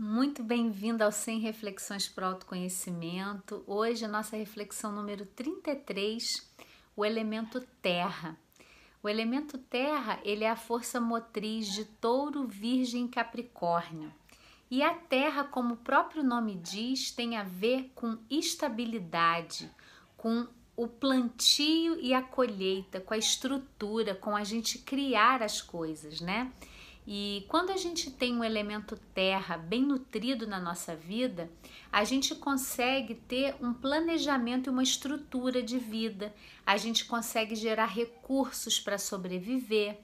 Muito bem-vindo ao 100 Reflexões para o Autoconhecimento. Hoje a nossa reflexão número 33, o elemento terra. O elemento terra, ele é a força motriz de touro, virgem e capricórnio. E a terra, como o próprio nome diz, tem a ver com estabilidade, com o plantio e a colheita, com a estrutura, com a gente criar as coisas, né? E quando a gente tem um elemento terra bem nutrido na nossa vida, a gente consegue ter um planejamento e uma estrutura de vida, a gente consegue gerar recursos para sobreviver,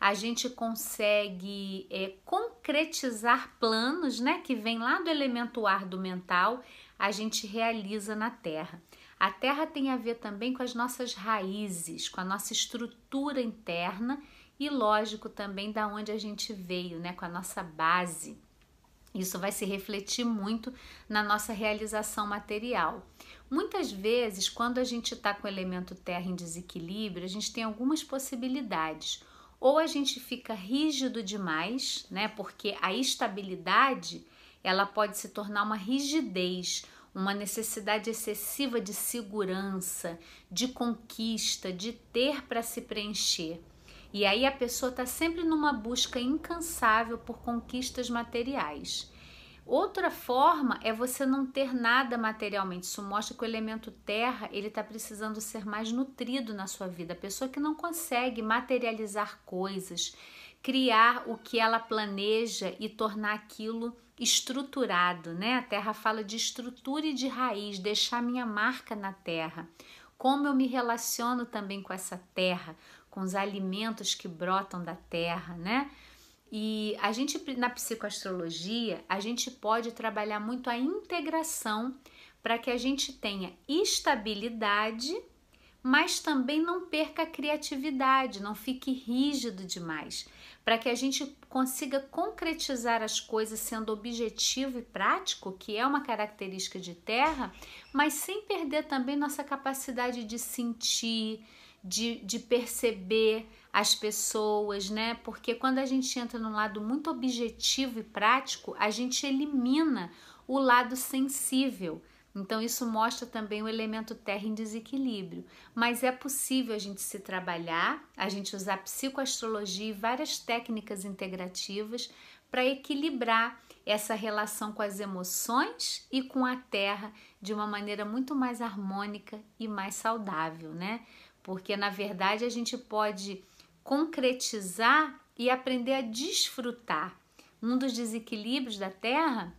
a gente consegue é, concretizar planos, né, que vem lá do elemento ar do mental, a gente realiza na terra. A terra tem a ver também com as nossas raízes, com a nossa estrutura interna e lógico também da onde a gente veio, né, com a nossa base. Isso vai se refletir muito na nossa realização material. Muitas vezes, quando a gente está com o elemento terra em desequilíbrio, a gente tem algumas possibilidades. Ou a gente fica rígido demais, né? Porque a estabilidade ela pode se tornar uma rigidez, uma necessidade excessiva de segurança, de conquista, de ter para se preencher. E aí a pessoa está sempre numa busca incansável por conquistas materiais. Outra forma é você não ter nada materialmente. Isso mostra que o elemento terra ele está precisando ser mais nutrido na sua vida. A pessoa que não consegue materializar coisas, criar o que ela planeja e tornar aquilo estruturado, né? A terra fala de estrutura e de raiz, deixar minha marca na terra. Como eu me relaciono também com essa terra, com os alimentos que brotam da terra, né? E a gente na psicoastrologia, a gente pode trabalhar muito a integração para que a gente tenha estabilidade, mas também não perca a criatividade, não fique rígido demais, para que a gente consiga concretizar as coisas sendo objetivo e prático, que é uma característica de terra, mas sem perder também nossa capacidade de sentir, de, de perceber as pessoas, né? Porque quando a gente entra num lado muito objetivo e prático, a gente elimina o lado sensível. Então, isso mostra também o elemento terra em desequilíbrio. Mas é possível a gente se trabalhar, a gente usar psicoastrologia e várias técnicas integrativas para equilibrar essa relação com as emoções e com a terra de uma maneira muito mais harmônica e mais saudável, né? Porque na verdade a gente pode concretizar e aprender a desfrutar. Um dos desequilíbrios da Terra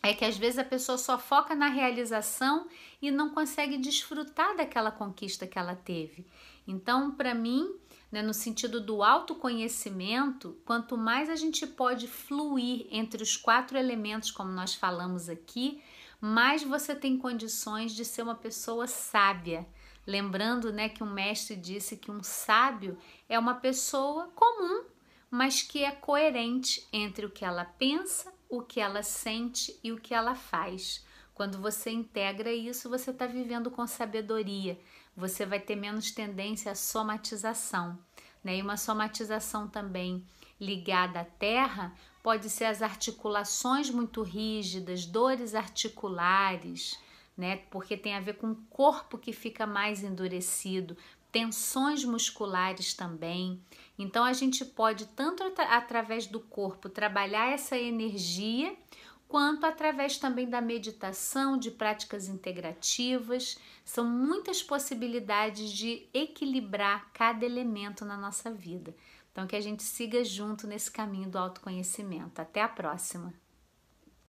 é que às vezes a pessoa só foca na realização e não consegue desfrutar daquela conquista que ela teve. Então, para mim, né, no sentido do autoconhecimento, quanto mais a gente pode fluir entre os quatro elementos, como nós falamos aqui, mais você tem condições de ser uma pessoa sábia Lembrando né, que um mestre disse que um sábio é uma pessoa comum, mas que é coerente entre o que ela pensa, o que ela sente e o que ela faz. Quando você integra isso, você está vivendo com sabedoria, você vai ter menos tendência à somatização. Né? E uma somatização também ligada à terra pode ser as articulações muito rígidas, dores articulares, né? Porque tem a ver com o corpo que fica mais endurecido, tensões musculares também. Então a gente pode tanto através do corpo trabalhar essa energia, quanto através também da meditação, de práticas integrativas. São muitas possibilidades de equilibrar cada elemento na nossa vida. Então que a gente siga junto nesse caminho do autoconhecimento. Até a próxima.